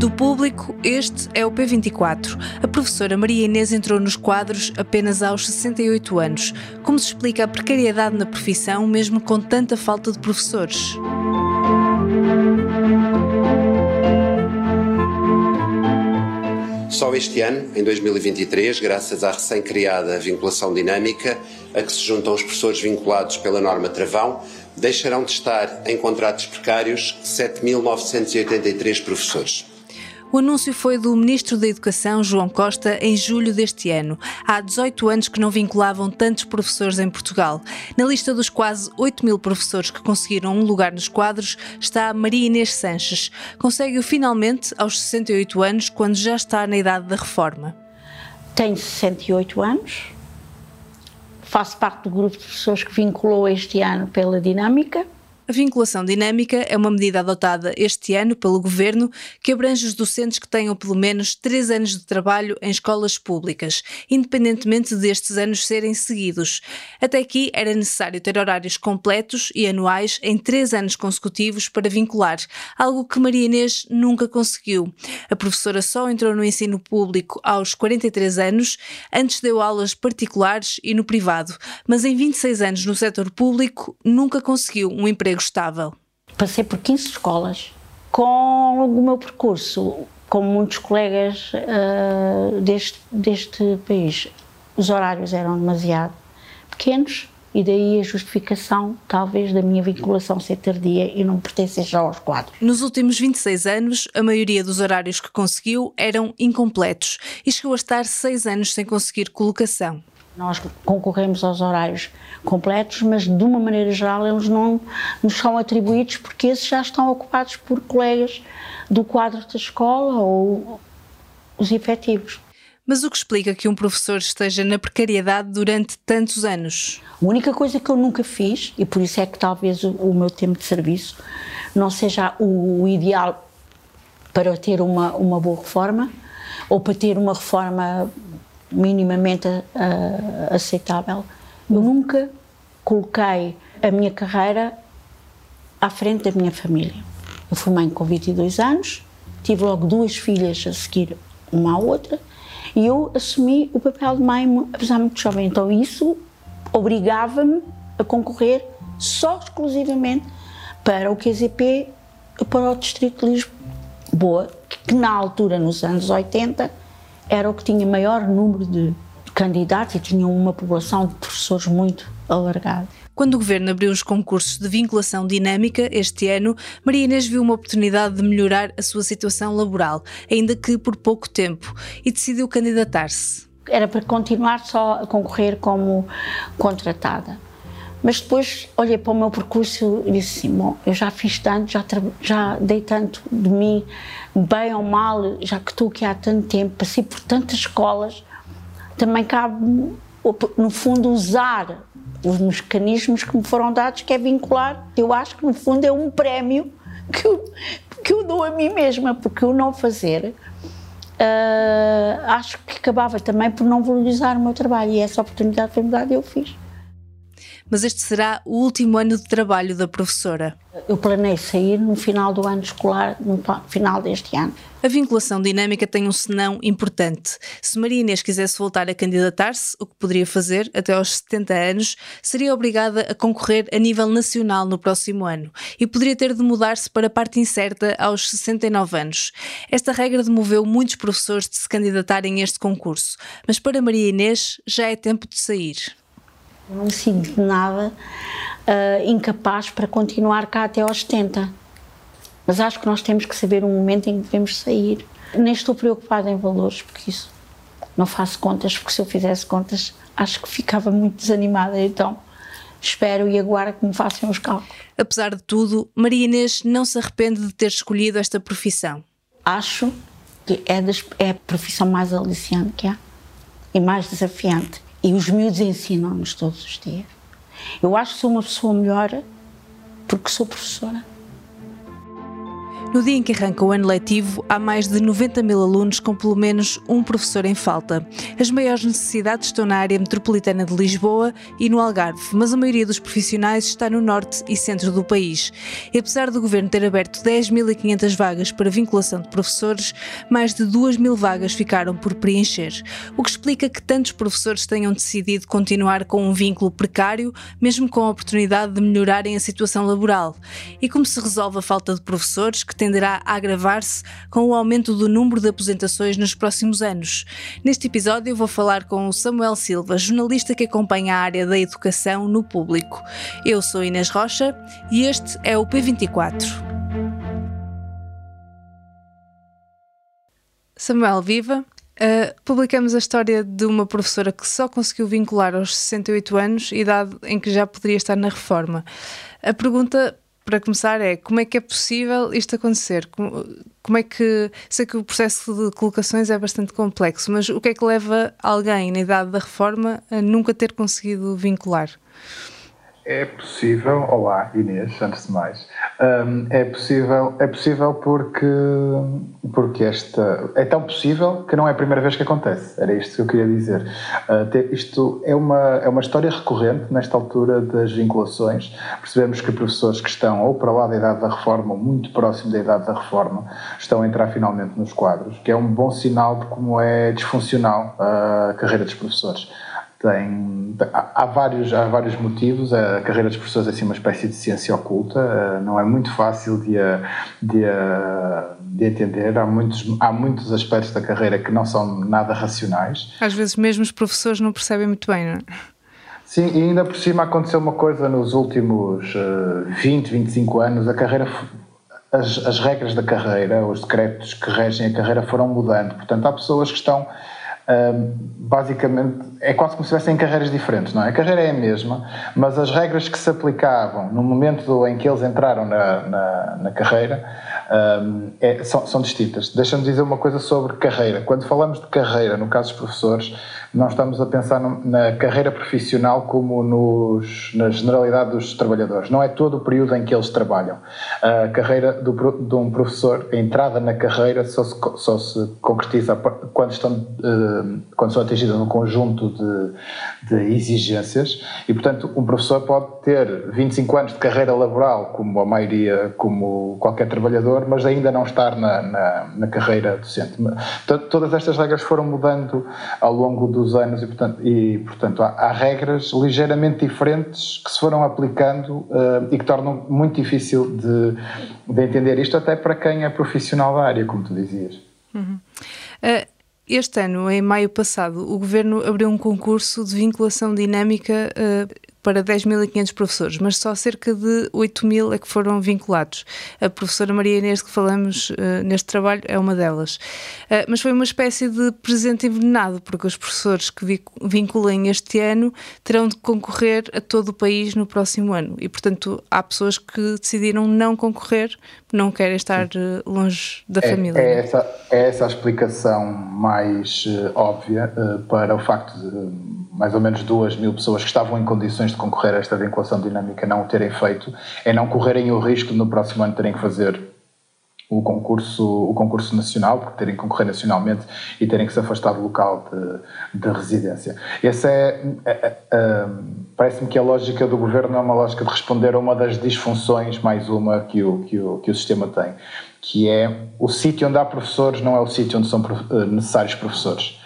Do público, este é o P24. A professora Maria Inês entrou nos quadros apenas aos 68 anos. Como se explica a precariedade na profissão, mesmo com tanta falta de professores? Só este ano, em 2023, graças à recém-criada vinculação dinâmica, a que se juntam os professores vinculados pela norma Travão, deixarão de estar em contratos precários 7.983 professores. O anúncio foi do Ministro da Educação, João Costa, em julho deste ano. Há 18 anos que não vinculavam tantos professores em Portugal. Na lista dos quase 8 mil professores que conseguiram um lugar nos quadros está Maria Inês Sanches. Consegue-o finalmente aos 68 anos, quando já está na idade da reforma. Tenho 68 anos, faço parte do grupo de professores que vinculou este ano pela dinâmica a vinculação dinâmica é uma medida adotada este ano pelo Governo que abrange os docentes que tenham pelo menos três anos de trabalho em escolas públicas, independentemente destes anos serem seguidos. Até aqui era necessário ter horários completos e anuais em três anos consecutivos para vincular, algo que Maria Inês nunca conseguiu. A professora só entrou no ensino público aos 43 anos, antes deu aulas particulares e no privado, mas em 26 anos no setor público nunca conseguiu um emprego estável? Passei por 15 escolas. Com o meu percurso, como muitos colegas uh, deste, deste país, os horários eram demasiado pequenos e daí a justificação, talvez, da minha vinculação ser tardia e não pertencer já aos quadros. Nos últimos 26 anos, a maioria dos horários que conseguiu eram incompletos e chegou a estar seis anos sem conseguir colocação. Nós concorremos aos horários completos, mas de uma maneira geral eles não nos são atribuídos porque esses já estão ocupados por colegas do quadro da escola ou os efetivos. Mas o que explica que um professor esteja na precariedade durante tantos anos? A única coisa que eu nunca fiz, e por isso é que talvez o, meu tempo de serviço não seja o, o ideal para ter uma, uma boa reforma, ou para ter uma reforma minimamente uh, aceitável. Eu nunca coloquei a minha carreira à frente da minha família. Eu fui mãe com 22 anos, tive logo duas filhas a seguir uma à outra e eu assumi o papel de mãe, apesar de muito jovem. Então isso obrigava-me a concorrer só exclusivamente para o QZP, para o Distrito de Lisboa, que na altura, nos anos 80, era o que tinha maior número de candidatos e tinha uma população de professores muito alargada. Quando o governo abriu os concursos de vinculação dinâmica este ano, Maria Inês viu uma oportunidade de melhorar a sua situação laboral, ainda que por pouco tempo, e decidiu candidatar-se. Era para continuar só a concorrer como contratada. Mas depois olhei para o meu percurso e disse assim: bom, eu já fiz tanto, já, já dei tanto de mim, bem ou mal, já que estou aqui há tanto tempo, passei por tantas escolas, também cabe, no fundo, usar os mecanismos que me foram dados, que é vincular. Eu acho que, no fundo, é um prémio que eu, que eu dou a mim mesma, porque o não fazer. Uh, acho que acabava também por não valorizar o meu trabalho e essa oportunidade foi-me dada e eu fiz mas este será o último ano de trabalho da professora. Eu planei sair no final do ano escolar, no final deste ano. A vinculação dinâmica tem um senão importante. Se Maria Inês quisesse voltar a candidatar-se, o que poderia fazer até aos 70 anos, seria obrigada a concorrer a nível nacional no próximo ano e poderia ter de mudar-se para a parte incerta aos 69 anos. Esta regra demoveu muitos professores de se candidatarem a este concurso, mas para Maria Inês já é tempo de sair. Não me sinto de nada uh, incapaz para continuar cá até aos 70. Mas acho que nós temos que saber um momento em que devemos sair. Nem estou preocupada em valores, porque isso não faço contas, porque se eu fizesse contas acho que ficava muito desanimada. Então espero e aguardo que me façam os cálculos. Apesar de tudo, Maria Inês não se arrepende de ter escolhido esta profissão. Acho porque é, das, é a profissão mais aliciante que há e mais desafiante. E os miúdos ensinam-nos todos os dias. Eu acho que sou uma pessoa melhor porque sou professora. No dia em que arranca o ano letivo, há mais de 90 mil alunos com pelo menos um professor em falta. As maiores necessidades estão na área metropolitana de Lisboa e no Algarve, mas a maioria dos profissionais está no norte e centro do país. E apesar do governo ter aberto 10.500 vagas para vinculação de professores, mais de 2 mil vagas ficaram por preencher, o que explica que tantos professores tenham decidido continuar com um vínculo precário, mesmo com a oportunidade de melhorarem a situação laboral. E como se resolve a falta de professores que tenderá a agravar-se com o aumento do número de aposentações nos próximos anos. Neste episódio, vou falar com o Samuel Silva, jornalista que acompanha a área da educação no público. Eu sou Inês Rocha e este é o P24. Samuel, viva! Uh, publicamos a história de uma professora que só conseguiu vincular aos 68 anos, idade em que já poderia estar na reforma. A pergunta para começar é como é que é possível isto acontecer? Como, como, é que. Sei que o processo de colocações é bastante complexo, mas o que é que leva alguém na idade da reforma a nunca ter conseguido vincular? É possível, olá Inês, antes de mais, um, é possível, é possível porque, porque esta, é tão possível que não é a primeira vez que acontece, era isto que eu queria dizer. Uh, isto é uma, é uma história recorrente nesta altura das vinculações, percebemos que professores que estão ou para lá da idade da reforma ou muito próximo da idade da reforma estão a entrar finalmente nos quadros, que é um bom sinal de como é disfuncional a carreira dos professores tem, há, vários, há vários motivos. A carreira dos professores é assim uma espécie de ciência oculta, eh, não é muito fácil de, de, de entender. Há muitos, há muitos aspectos da carreira que não são nada racionais. Às vezes, mesmo os professores não percebem muito bem, não é? Sim, e ainda por cima aconteceu uma coisa nos últimos 20, eh, 25 anos. A carreira as, as, regras da carreira, os decretos que regem a carreira foram mudando. Portanto, há pessoas que estão basicamente é quase como se estivessem em carreiras diferentes, não é? A carreira é a mesma, mas as regras que se aplicavam no momento em que eles entraram na, na, na carreira é, são, são distintas. Deixa-me dizer uma coisa sobre carreira. Quando falamos de carreira, no caso dos professores, não estamos a pensar na carreira profissional como nos, na generalidade dos trabalhadores. Não é todo o período em que eles trabalham. A carreira do, de um professor, a entrada na carreira só se, só se concretiza quando estão, eh, quando são atingidas um conjunto de, de exigências e, portanto, um professor pode ter 25 anos de carreira laboral, como a maioria, como qualquer trabalhador, mas ainda não estar na, na, na carreira docente. Todas estas regras foram mudando ao longo do dos anos e, portanto, e, portanto há, há, regras ligeiramente diferentes que se foram aplicando uh, e que tornam muito difícil de, de, entender isto até para quem é profissional da área, como tu dizias. Uhum. Uh, este ano, em maio passado, o Governo abriu um concurso de vinculação dinâmica uh, para 10.500 professores, mas só cerca de 8.000 é que foram vinculados. A professora Maria Inês, que falamos uh, neste trabalho, é uma delas. Uh, mas foi uma espécie de presente envenenado, porque os professores que vinculem este ano terão de concorrer a todo o país no próximo ano. E, portanto, há pessoas que decidiram não concorrer, não querem estar uh, longe da é, família. É essa, é essa a explicação mais óbvia para o facto de mais ou menos duas mil pessoas que estavam em condições de concorrer a esta vinculação dinâmica não o terem feito, é não correrem o risco de no próximo ano terem que fazer o concurso, o concurso nacional, porque terem que concorrer nacionalmente e terem que se afastar do local de, de residência. Essa é, é, é, é parece-me que a lógica do governo é uma lógica de responder a uma das disfunções, mais uma que o, que o, que o sistema tem, que é o sítio onde há professores não é o sítio onde são eh, necessários professores.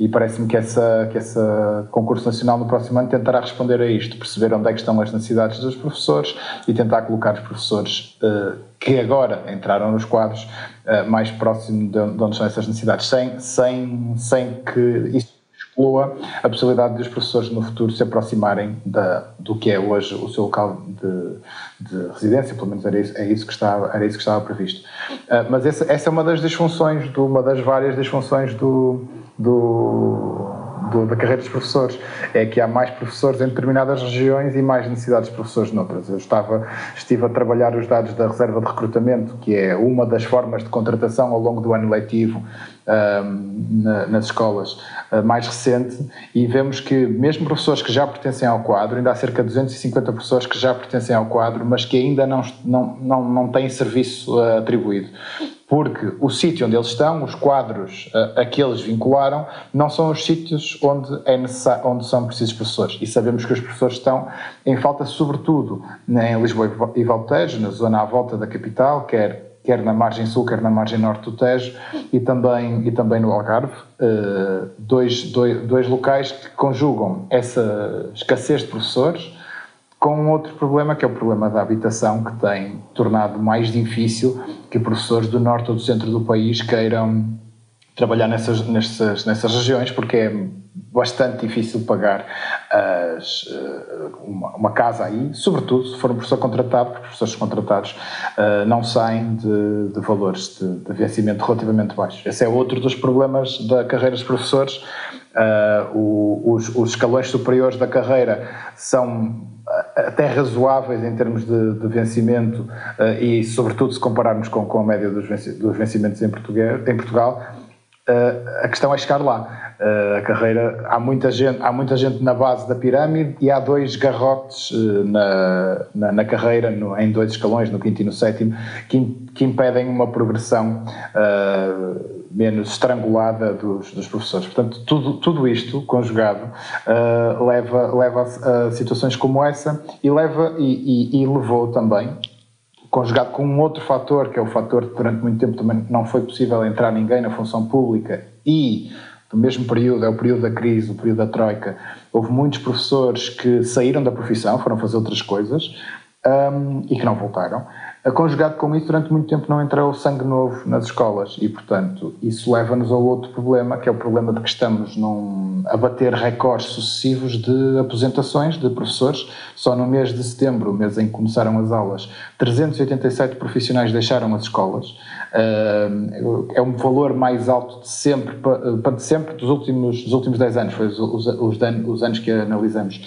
E parece-me que esse que essa concurso nacional no próximo ano tentará responder a isto, perceber onde é que estão as necessidades dos professores e tentar colocar os professores uh, que agora entraram nos quadros uh, mais próximo de, onde estão essas necessidades, sem, sem, sem que isso exclua a possibilidade dos professores no futuro se aproximarem da, do que é hoje o seu local de, de residência, pelo menos era isso, é isso que estava, era isso que estava previsto. Uh, mas essa, essa é uma das disfunções, do, uma das várias disfunções do do, do, da carreira dos professores, é que há mais professores em determinadas regiões e mais necessidades de professores noutras. Eu estava, estive a trabalhar os dados da reserva de recrutamento, que é uma das formas de contratação ao longo do ano letivo um, na, nas escolas uh, mais recente. E vemos que mesmo professores que já pertencem ao quadro, ainda há cerca de 250 professores que já pertencem ao quadro, mas que ainda não, não, não, não têm serviço uh, atribuído porque o sítio onde eles estão, os quadros a, a que eles vincularam, não são os sítios onde, é onde são precisos professores. E sabemos que os professores estão em falta, sobretudo em Lisboa e Valtejo, na zona à volta da capital, quer quer na margem sul, quer na margem norte do Tejo e também, e também no Algarve, uh, dois, dois, dois locais que conjugam essa escassez de professores com outro problema, que é o problema da habitação, que tem tornado mais difícil que professores do norte ou do centro do país queiram trabalhar nessas, nessas, nessas regiões, porque é bastante difícil pagar as, eh, uma, uma, casa aí, sobretudo se for um professor contratado, porque professores contratados uh, não saem de, de valores de, de, vencimento relativamente baixos. Esse é outro dos problemas da carreira dos professores. Uh, o, os, os escalões superiores da carreira são até razoáveis em termos de, de vencimento uh, e, sobretudo, se compararmos com, com a média dos, vencimentos em, em Portugal, uh, a questão é chegar lá. Uh, a carreira, há muita, gente, há muita gente na base da pirâmide e há dois garrotes na, na, na, carreira, no, em dois escalões, no quinto e no sétimo, que, que impedem uma progressão menos estrangulada dos, dos, professores. Portanto, tudo, tudo isto conjugado uh, leva, leva a, a, situações como essa e leva e, e, e, levou também, conjugado com um outro fator, que é o fator que durante muito tempo também não foi possível entrar ninguém na função pública e no mesmo período, é o período da crise, o período da troika, houve muitos professores que saíram da profissão, foram fazer outras coisas um, e que não voltaram. Conjugado com isso, durante muito tempo não entrou sangue novo nas escolas e, portanto, isso leva-nos ao outro problema, que é o problema de que estamos num, a bater recordes sucessivos de aposentações de professores. Só no mês de setembro, mês em que começaram as aulas, 387 profissionais deixaram as escolas. É um valor mais alto de sempre, de sempre dos últimos, dos últimos 10 anos, foi os, os, os anos que analisamos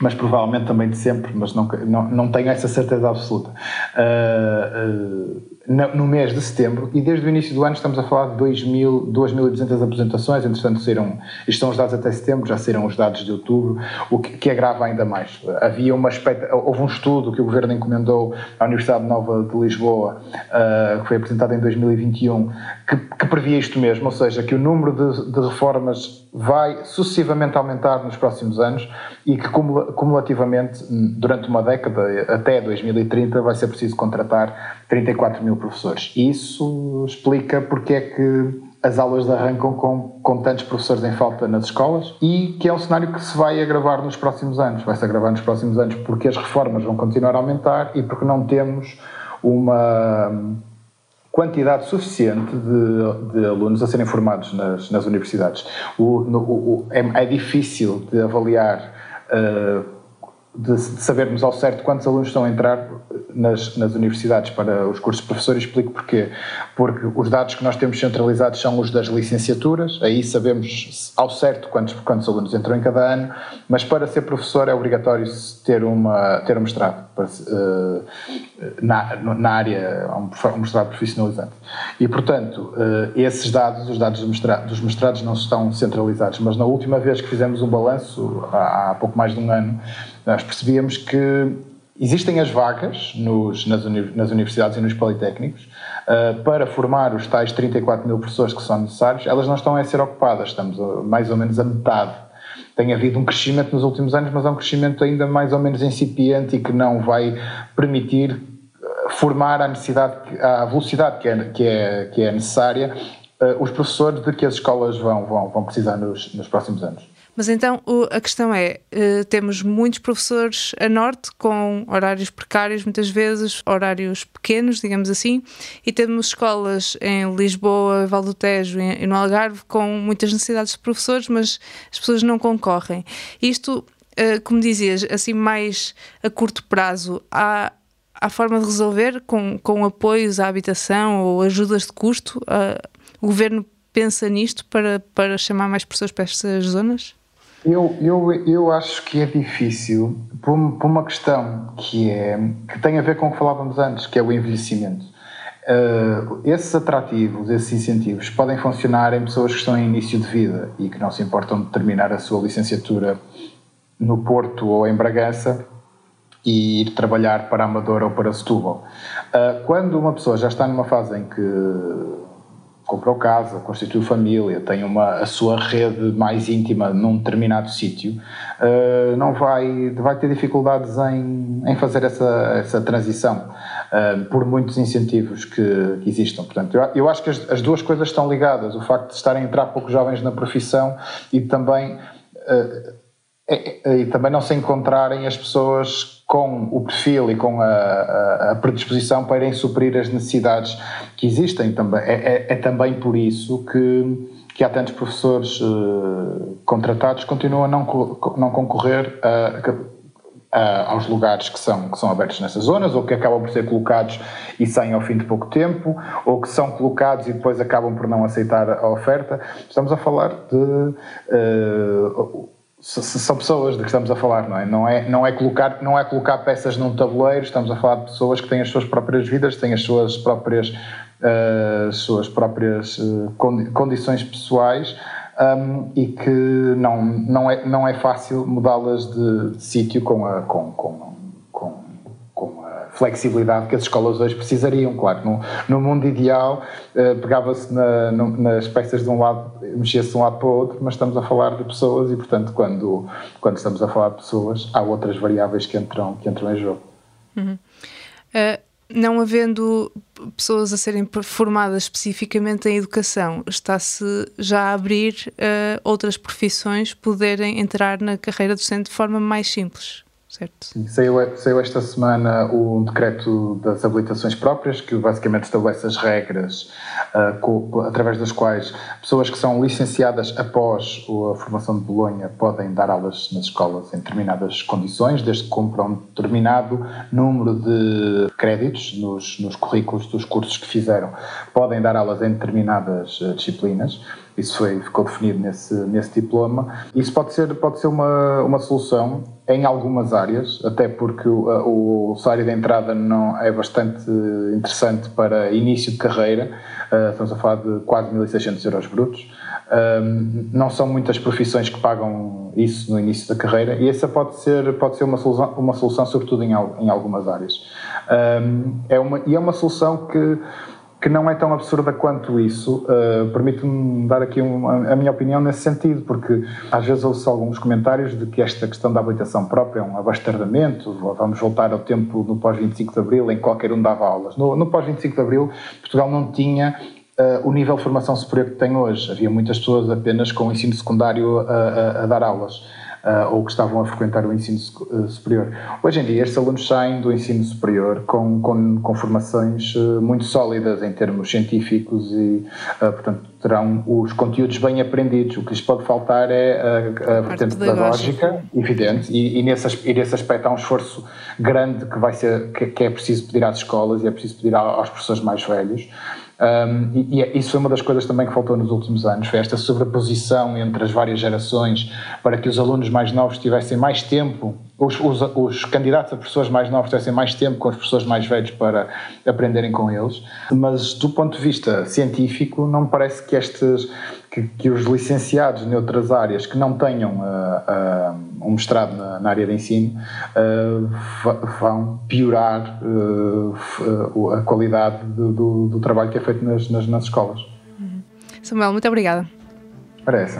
mas provavelmente também de sempre, mas não, não, não tenho essa certeza absoluta. Uh, uh, no mês de setembro, e desde o início do ano estamos a falar de 2.200 apresentações, entretanto saíram, isto são os dados até setembro, já saíram os dados de outubro, o que, que agrava ainda mais. Havia uma houve um estudo que o Governo encomendou à Universidade Nova de Lisboa, uh, que foi apresentado em 2021, que, que previa isto mesmo, ou seja, que o número de, de reformas vai sucessivamente aumentar nos próximos anos e que cumulativamente, durante uma década, até 2030, vai ser preciso contratar 34 mil professores. Isso explica porque é que as aulas arrancam com, com tantos professores em falta nas escolas e que é um cenário que se vai agravar nos próximos anos. Vai se agravar nos próximos anos porque as reformas vão continuar a aumentar e porque não temos uma quantidade suficiente de, de alunos a serem formados nas, nas universidades. O, no, o, é, é, difícil de avaliar. Uh, de, de, sabermos ao certo quantos alunos estão a entrar nas, nas universidades para os cursos de professor, explico porquê. Porque os dados que nós temos centralizados são os das licenciaturas, aí sabemos ao certo quantos, quantos alunos entram em cada ano, mas para ser professor é obrigatório ter, uma, ter um mestrado para, uh, na, na área, um mestrado profissionalizante. E, portanto, uh, esses dados, os dados dos mestrados não estão centralizados, mas na última vez que fizemos um balanço, há, há pouco mais de um ano, nós percebíamos que existem as vagas nos, nas, uni, nas, universidades e nos politécnicos uh, para formar os tais 34 mil professores que são necessários, elas não estão a ser ocupadas, estamos a, mais ou menos a metade. Tem havido um crescimento nos últimos anos, mas é um crescimento ainda mais ou menos incipiente e que não vai permitir ah, formar a necessidade, velocidade que é, que é, que é necessária uh, os professores de que as escolas vão, vão, vão precisar nos, nos próximos anos. Mas então a questão é: uh, temos muitos professores a norte com horários precários, muitas vezes, horários pequenos, digamos assim, e temos escolas em Lisboa, Val do Tejo e no Algarve com muitas necessidades de professores, mas as pessoas não concorrem. Isto, uh, como dizias, assim mais a curto prazo, há há forma de resolver com, com apoios à habitação ou ajudas de custo? Uh, o governo pensa nisto para, para chamar mais pessoas para estas zonas? Eu, eu, eu acho que é difícil por, uma questão que, é, que tem a ver com o que falávamos antes, que é o envelhecimento. Uh, esses atrativos, esses incentivos, podem funcionar em pessoas que estão em início de vida e que não se importam de terminar a sua licenciatura no Porto ou em Bragança e ir trabalhar para Amador ou para Setúbal. Uh, quando uma pessoa já está numa fase em que comprou casa, constituiu família, tem uma, a sua rede mais íntima num determinado sítio, uh, não vai, vai ter dificuldades em, em fazer essa, essa transição, uh, por muitos incentivos que, que existam. Portanto, eu, eu acho que as, as, duas coisas estão ligadas, o facto de estarem a entrar poucos jovens na profissão e também... Uh, e também não se encontrarem as pessoas com o perfil e com a, a, a predisposição para irem suprir as necessidades que existem também. É, é, é também por isso que, que há tantos professores uh, contratados que continuam a não, não concorrer a, a, aos lugares que são, que são abertos nessas zonas ou que acabam por ser colocados e saem ao fim de pouco tempo ou que são colocados e depois acabam por não aceitar a oferta. Estamos a falar de. Uh, são pessoas de que estamos a falar, não é? Não é, não é, colocar, não é colocar peças num tabuleiro, estamos a falar de pessoas que têm as suas próprias vidas, têm as suas próprias, uh, suas próprias uh, condições pessoais um, e que não, não, é, não é fácil mudá-las de, de sítio com, a, com, com, flexibilidade que as escolas hoje precisariam. Claro, no, no mundo ideal uh, pegava-se na, nas peças de um lado, mexia-se de um lado para o outro, mas estamos a falar de pessoas e, portanto, quando, quando estamos a falar de pessoas, há outras variáveis que entram, que entram em jogo. Uhum. Uh, não havendo pessoas a serem formadas especificamente em educação, está-se já a abrir uh, outras profissões poderem entrar na carreira docente de forma mais simples certo? Sim, saiu, saiu esta semana o decreto das habilitações próprias, que basicamente estabelece as regras uh, através das quais pessoas que são licenciadas após a formação de Bolonha podem dar aulas nas escolas em determinadas condições, desde que cumpram um determinado número de créditos nos, nos currículos dos cursos que fizeram. Podem dar aulas em determinadas uh, disciplinas. Isso foi, ficou definido nesse, nesse diploma. Isso pode ser, pode ser uma, uma solução em algumas áreas, até porque o, o salário de entrada não é bastante interessante para início de carreira. Uh, estamos a falar de quase 1.600 euros brutos. Um, não são muitas profissões que pagam isso no início da carreira e essa pode ser, pode ser uma, solução, uma solução sobretudo em, em algumas áreas. Um, é uma, e é uma solução que que não é tão absurda quanto isso. Uh, Permite-me dar aqui uma, a minha opinião nesse sentido, porque às vezes ouço alguns comentários de que esta questão da habilitação própria é um abastardamento, vamos voltar ao tempo no pós-25 de Abril em que qualquer um dava aulas. No, no pós-25 de Abril, Portugal não tinha Uh, o nível de formação superior que tem hoje. Havia muitas pessoas apenas com o ensino secundário a, a, a dar aulas uh, ou que estavam a frequentar o ensino uh, superior. Hoje em dia, estes alunos saem do ensino superior com, com, com formações uh, muito sólidas em termos científicos e, portanto, terão os conteúdos bem aprendidos. O que lhes pode faltar é a, a vertente pedagógica, evidente, e, e, nesse, e nesse aspecto há um esforço grande que vai ser que, que é preciso pedir às escolas e é preciso pedir aos professores mais velhos. Um, e, e, é, isso foi uma das coisas também que faltou nos últimos anos, foi esta sobreposição entre as várias gerações para que os alunos mais novos tivessem mais tempo, os, os, os candidatos a professores mais novos tivessem mais tempo com os professores mais velhos para aprenderem com eles. Mas do ponto de vista científico, não me parece que estes que, que, os licenciados noutras áreas que não tenham uh, uh, um mestrado na, na, área de ensino uh, vão piorar a qualidade do, do, do, trabalho que é feito nas, nas, nas escolas. Samuel, muito obrigada. Parece.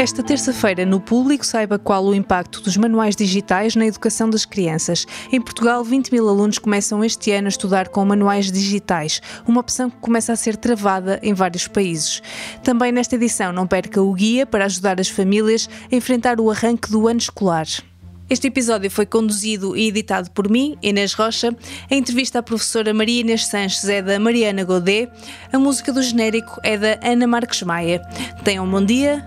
Esta terça-feira, no público, saiba qual o impacto dos manuais digitais na educação das crianças. Em Portugal, 20 mil alunos começam este ano a estudar com manuais digitais, uma opção que começa a ser travada em vários países. Também nesta edição, não perca o guia para ajudar as famílias a enfrentar o arranque do ano escolar. Este episódio foi conduzido e editado por mim, Inês Rocha. A entrevista à professora Maria Inês Sanches é da Mariana Godet. A música do genérico é da Ana Marques Maia. Tenham um bom dia